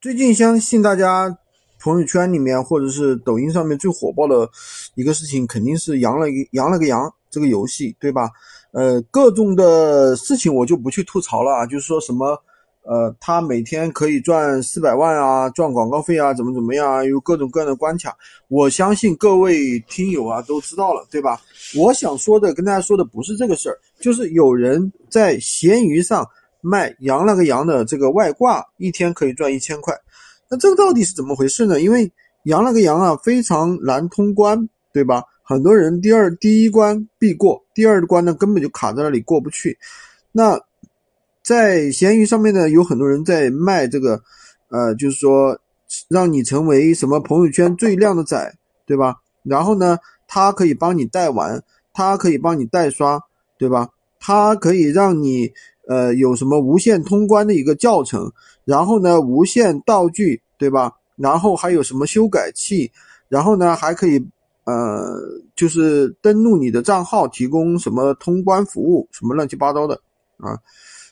最近相信大家朋友圈里面或者是抖音上面最火爆的一个事情，肯定是羊了羊了个羊这个游戏，对吧？呃，各种的事情我就不去吐槽了啊，就是说什么呃，他每天可以赚四百万啊，赚广告费啊，怎么怎么样啊，有各种各样的关卡。我相信各位听友啊都知道了，对吧？我想说的跟大家说的不是这个事儿，就是有人在闲鱼上。卖羊了个羊的这个外挂，一天可以赚一千块，那这个到底是怎么回事呢？因为羊了个羊啊，非常难通关，对吧？很多人第二第一关必过，第二关呢根本就卡在那里过不去。那在闲鱼上面呢，有很多人在卖这个，呃，就是说让你成为什么朋友圈最靓的仔，对吧？然后呢，他可以帮你代玩，他可以帮你代刷，对吧？他可以让你。呃，有什么无线通关的一个教程，然后呢，无线道具，对吧？然后还有什么修改器，然后呢，还可以呃，就是登录你的账号，提供什么通关服务，什么乱七八糟的啊。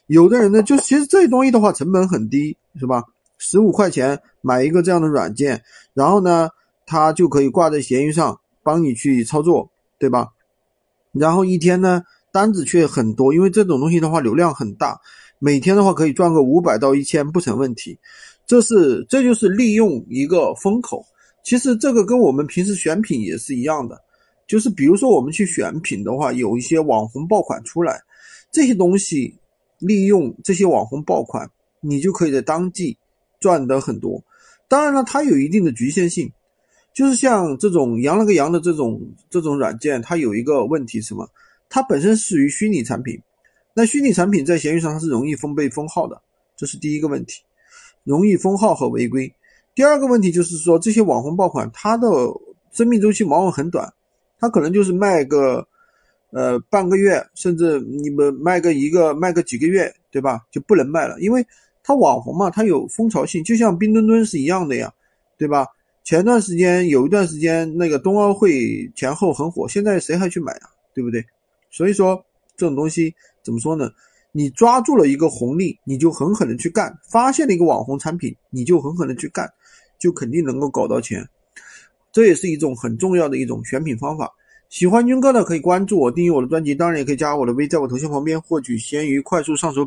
有的人呢，就其实这些东西的话，成本很低，是吧？十五块钱买一个这样的软件，然后呢，它就可以挂在闲鱼上帮你去操作，对吧？然后一天呢？单子却很多，因为这种东西的话流量很大，每天的话可以赚个五百到一千不成问题。这是这就是利用一个风口。其实这个跟我们平时选品也是一样的，就是比如说我们去选品的话，有一些网红爆款出来，这些东西利用这些网红爆款，你就可以在当季赚得很多。当然了，它有一定的局限性，就是像这种羊了个羊的这种这种软件，它有一个问题什么？它本身属于虚拟产品，那虚拟产品在闲鱼上它是容易封被封号的，这是第一个问题，容易封号和违规。第二个问题就是说，这些网红爆款它的生命周期往往很短，它可能就是卖个呃半个月，甚至你们卖个一个卖个几个月，对吧？就不能卖了，因为它网红嘛，它有风潮性，就像冰墩墩是一样的呀，对吧？前段时间有一段时间那个冬奥会前后很火，现在谁还去买啊？对不对？所以说这种东西怎么说呢？你抓住了一个红利，你就狠狠的去干；发现了一个网红产品，你就狠狠的去干，就肯定能够搞到钱。这也是一种很重要的一种选品方法。喜欢军哥的可以关注我，订阅我的专辑，当然也可以加我的微，在我头像旁边获取闲鱼快速上手。